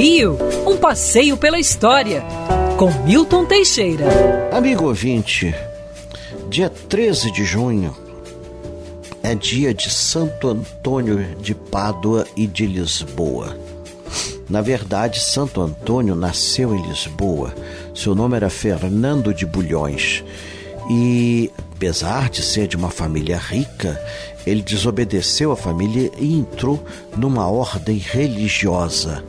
Rio, um passeio pela história, com Milton Teixeira. Amigo ouvinte, dia 13 de junho é dia de Santo Antônio de Pádua e de Lisboa. Na verdade, Santo Antônio nasceu em Lisboa. Seu nome era Fernando de Bulhões. E, apesar de ser de uma família rica, ele desobedeceu a família e entrou numa ordem religiosa.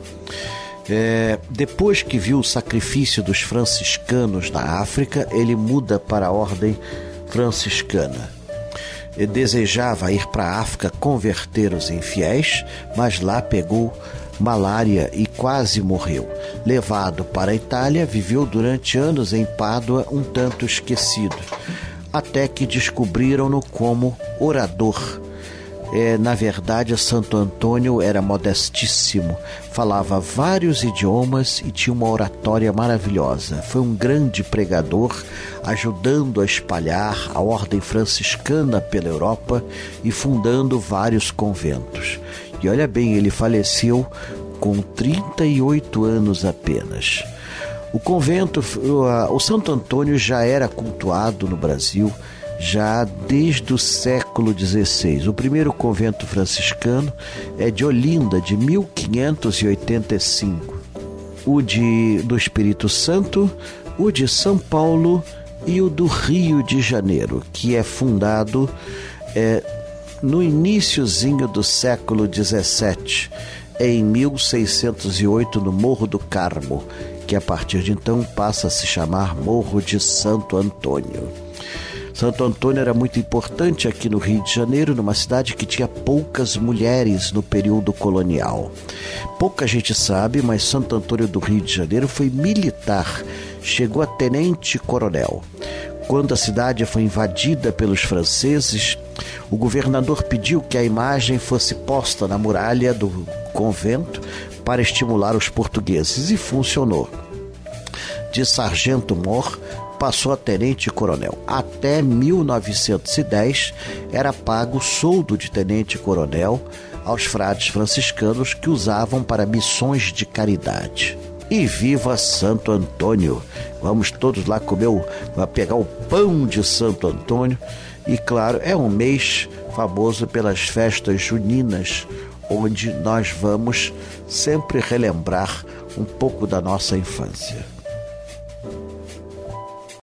É, depois que viu o sacrifício dos franciscanos na África, ele muda para a ordem franciscana. Ele desejava ir para a África converter os infiéis, mas lá pegou malária e quase morreu. Levado para a Itália, viveu durante anos em Pádua, um tanto esquecido, até que descobriram-no como orador. É, na verdade, Santo Antônio era modestíssimo, falava vários idiomas e tinha uma oratória maravilhosa. Foi um grande pregador, ajudando a espalhar a ordem franciscana pela Europa e fundando vários conventos. E olha bem, ele faleceu com 38 anos apenas. O convento, o Santo Antônio já era cultuado no Brasil já desde o século XVI. O primeiro convento franciscano é de Olinda, de 1585. O de, do Espírito Santo, o de São Paulo e o do Rio de Janeiro, que é fundado é, no iníciozinho do século XVII, em 1608, no Morro do Carmo, que a partir de então passa a se chamar Morro de Santo Antônio. Santo Antônio era muito importante aqui no Rio de Janeiro, numa cidade que tinha poucas mulheres no período colonial. Pouca gente sabe, mas Santo Antônio do Rio de Janeiro foi militar, chegou a tenente-coronel. Quando a cidade foi invadida pelos franceses, o governador pediu que a imagem fosse posta na muralha do convento para estimular os portugueses e funcionou. De sargento-mor passou a tenente-coronel. Até 1910 era pago o soldo de tenente-coronel aos frades franciscanos que usavam para missões de caridade. E viva Santo Antônio! Vamos todos lá comer, o, pegar o pão de Santo Antônio. E claro, é um mês famoso pelas festas juninas, onde nós vamos sempre relembrar um pouco da nossa infância.